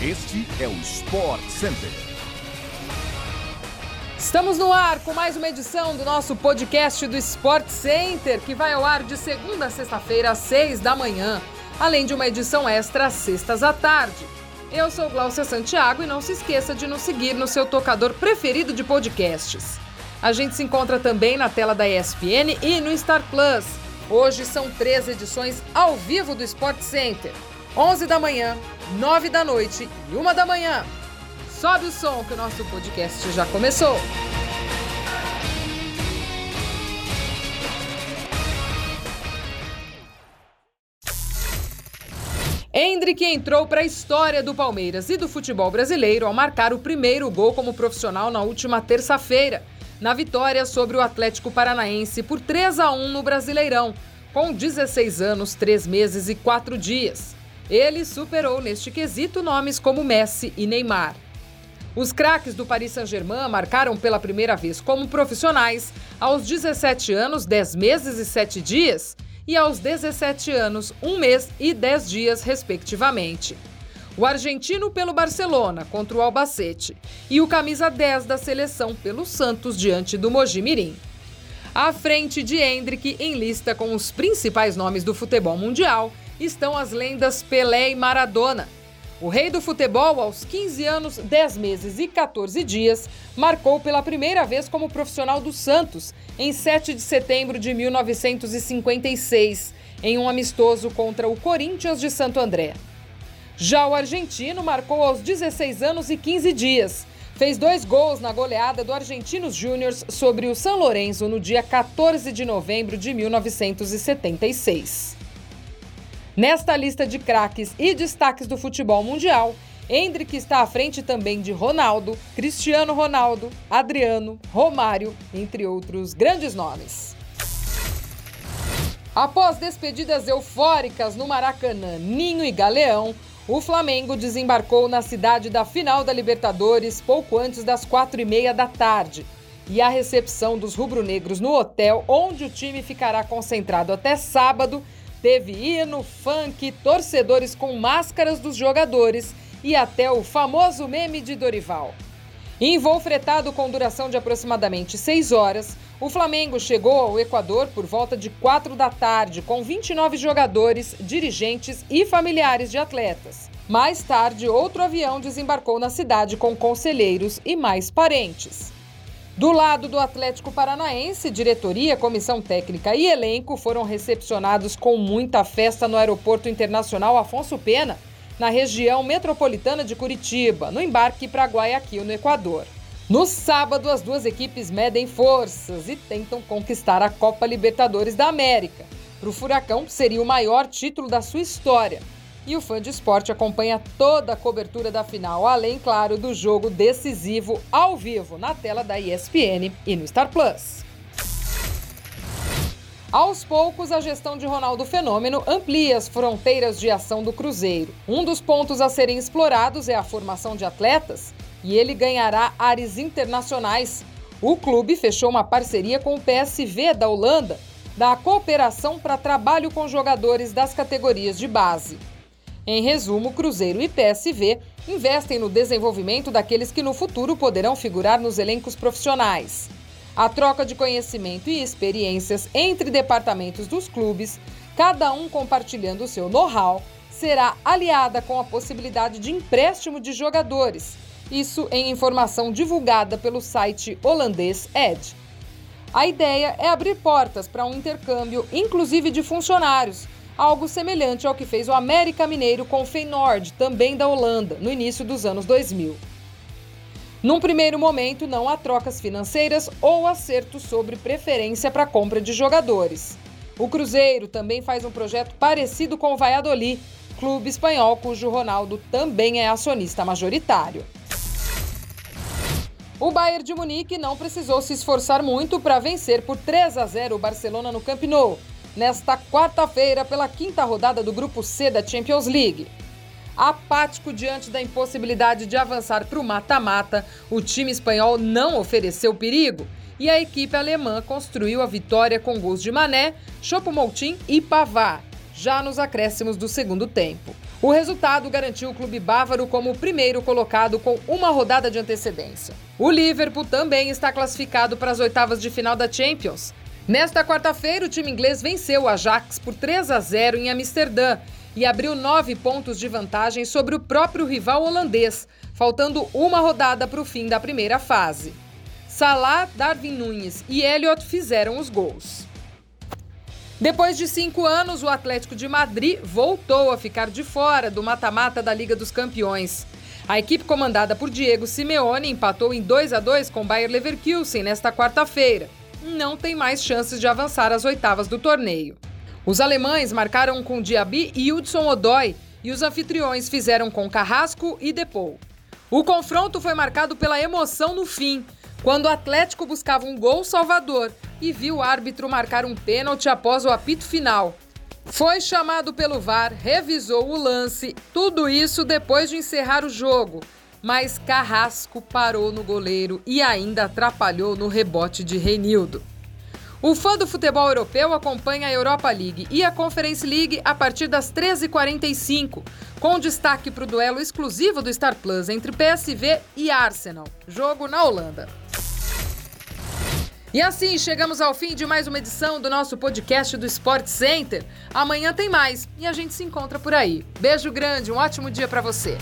Este é o Sport Center. Estamos no ar com mais uma edição do nosso podcast do Sport Center, que vai ao ar de segunda a sexta-feira, às seis da manhã, além de uma edição extra às sextas à tarde. Eu sou Glaucia Santiago e não se esqueça de nos seguir no seu tocador preferido de podcasts. A gente se encontra também na tela da ESPN e no Star Plus. Hoje são três edições ao vivo do Sport Center. 11 da manhã, 9 da noite e 1 da manhã. Sobe o som que o nosso podcast já começou. Hendrick entrou para a história do Palmeiras e do futebol brasileiro ao marcar o primeiro gol como profissional na última terça-feira, na vitória sobre o Atlético Paranaense por 3 a 1 no Brasileirão, com 16 anos, 3 meses e 4 dias. Ele superou neste quesito nomes como Messi e Neymar. Os craques do Paris Saint-Germain marcaram pela primeira vez como profissionais aos 17 anos, 10 meses e 7 dias e aos 17 anos, 1 mês e 10 dias, respectivamente. O argentino pelo Barcelona contra o Albacete e o camisa 10 da seleção pelo Santos diante do Mojimirim. À frente de Hendrick, em lista com os principais nomes do futebol mundial, estão as lendas Pelé e Maradona. O rei do futebol, aos 15 anos, 10 meses e 14 dias, marcou pela primeira vez como profissional do Santos, em 7 de setembro de 1956, em um amistoso contra o Corinthians de Santo André. Já o argentino marcou aos 16 anos e 15 dias. Fez dois gols na goleada do Argentinos Júniors sobre o São Lourenço no dia 14 de novembro de 1976. Nesta lista de craques e destaques do futebol mundial, Hendrick está à frente também de Ronaldo, Cristiano Ronaldo, Adriano, Romário, entre outros grandes nomes. Após despedidas eufóricas no Maracanã, Ninho e Galeão, o Flamengo desembarcou na cidade da final da Libertadores pouco antes das quatro e meia da tarde. E a recepção dos rubro-negros no hotel, onde o time ficará concentrado até sábado, Teve hino, funk, torcedores com máscaras dos jogadores e até o famoso meme de Dorival. Em voo fretado com duração de aproximadamente seis horas, o Flamengo chegou ao Equador por volta de quatro da tarde, com 29 jogadores, dirigentes e familiares de atletas. Mais tarde, outro avião desembarcou na cidade com conselheiros e mais parentes. Do lado do Atlético Paranaense, diretoria, comissão técnica e elenco foram recepcionados com muita festa no Aeroporto Internacional Afonso Pena, na região metropolitana de Curitiba, no embarque para Guayaquil, no Equador. No sábado, as duas equipes medem forças e tentam conquistar a Copa Libertadores da América. Para o Furacão, seria o maior título da sua história e o fã de esporte acompanha toda a cobertura da final, além, claro, do jogo decisivo ao vivo na tela da ESPN e no Star Plus. Aos poucos, a gestão de Ronaldo Fenômeno amplia as fronteiras de ação do Cruzeiro. Um dos pontos a serem explorados é a formação de atletas e ele ganhará áreas internacionais. O clube fechou uma parceria com o PSV da Holanda da cooperação para trabalho com jogadores das categorias de base. Em resumo, Cruzeiro e PSV investem no desenvolvimento daqueles que no futuro poderão figurar nos elencos profissionais. A troca de conhecimento e experiências entre departamentos dos clubes, cada um compartilhando o seu know-how, será aliada com a possibilidade de empréstimo de jogadores. Isso em informação divulgada pelo site holandês Ed. A ideia é abrir portas para um intercâmbio, inclusive de funcionários algo semelhante ao que fez o América Mineiro com o Feyenoord, também da Holanda, no início dos anos 2000. Num primeiro momento, não há trocas financeiras ou acertos sobre preferência para compra de jogadores. O Cruzeiro também faz um projeto parecido com o Valladolid, clube espanhol cujo Ronaldo também é acionista majoritário. O Bayern de Munique não precisou se esforçar muito para vencer por 3 a 0 o Barcelona no Camp Nou nesta quarta-feira pela quinta rodada do Grupo C da Champions League. Apático diante da impossibilidade de avançar para o mata-mata, o time espanhol não ofereceu perigo e a equipe alemã construiu a vitória com gols de Mané, Choupo-Moting e Pavard, já nos acréscimos do segundo tempo. O resultado garantiu o clube bávaro como o primeiro colocado com uma rodada de antecedência. O Liverpool também está classificado para as oitavas de final da Champions. Nesta quarta-feira, o time inglês venceu o Ajax por 3 a 0 em Amsterdã e abriu nove pontos de vantagem sobre o próprio rival holandês, faltando uma rodada para o fim da primeira fase. Salah, Darwin Nunes e Elliot fizeram os gols. Depois de cinco anos, o Atlético de Madrid voltou a ficar de fora do mata-mata da Liga dos Campeões. A equipe comandada por Diego Simeone empatou em 2 a 2 com Bayer Leverkusen nesta quarta-feira. Não tem mais chances de avançar às oitavas do torneio. Os alemães marcaram com Diaby e Hudson Odoi e os anfitriões fizeram com Carrasco e Depou. O confronto foi marcado pela emoção no fim, quando o Atlético buscava um gol salvador e viu o árbitro marcar um pênalti após o apito final. Foi chamado pelo VAR, revisou o lance, tudo isso depois de encerrar o jogo. Mas Carrasco parou no goleiro e ainda atrapalhou no rebote de Reinildo. O fã do futebol europeu acompanha a Europa League e a Conference League a partir das 13h45, com destaque para o duelo exclusivo do Star Plus entre PSV e Arsenal, jogo na Holanda. E assim chegamos ao fim de mais uma edição do nosso podcast do Sport Center. Amanhã tem mais e a gente se encontra por aí. Beijo grande, um ótimo dia para você.